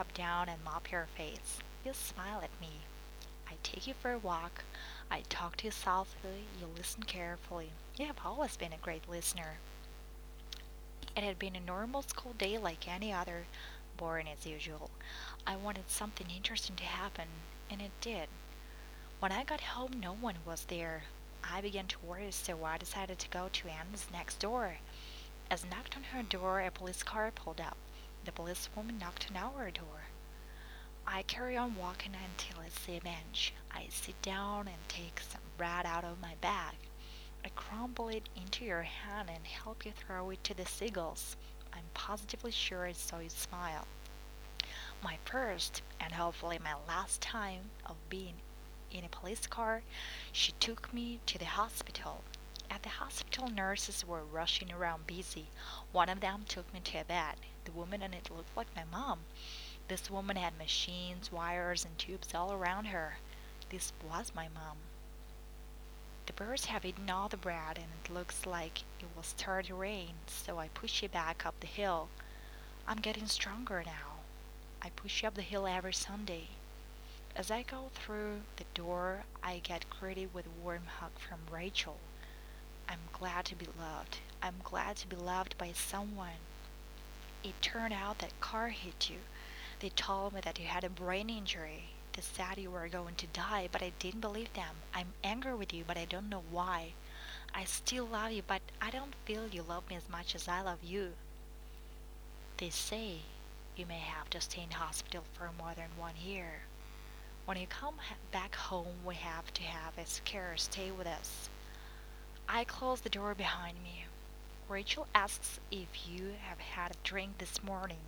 cup down and mop your face. You smile at me. I take you for a walk. I talk to you softly. You listen carefully. You have always been a great listener. It had been a normal school day like any other, boring as usual. I wanted something interesting to happen, and it did. When I got home, no one was there. I began to worry, so I decided to go to Anna's next door. As I knocked on her door, a police car pulled up. The policewoman knocked on our door. I carry on walking until I see a bench. I sit down and take some bread out of my bag. I crumble it into your hand and help you throw it to the seagulls. I'm positively sure I saw you smile. My first, and hopefully my last time of being in a police car, she took me to the hospital. At the hospital, nurses were rushing around busy. One of them took me to a bed. The woman in it looked like my mom. This woman had machines, wires, and tubes all around her. This was my mom. The birds have eaten all the bread, and it looks like it will start to rain, so I push it back up the hill. I'm getting stronger now. I push you up the hill every Sunday. As I go through the door, I get greeted with a warm hug from Rachel. I'm glad to be loved. I'm glad to be loved by someone. It turned out that car hit you. They told me that you had a brain injury. They said you were going to die, but I didn't believe them. I'm angry with you, but I don't know why. I still love you, but I don't feel you love me as much as I love you. They say you may have to stay in hospital for more than one year. When you come back home, we have to have a secure stay with us. I close the door behind me. Rachel asks if you have had a drink this morning.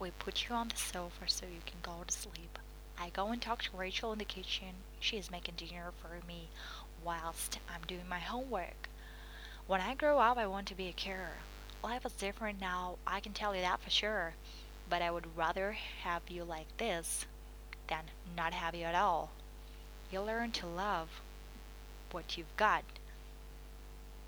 We put you on the sofa so you can go to sleep. I go and talk to Rachel in the kitchen. She is making dinner for me whilst I'm doing my homework. When I grow up, I want to be a carer. Life is different now, I can tell you that for sure. But I would rather have you like this than not have you at all. You learn to love what you've got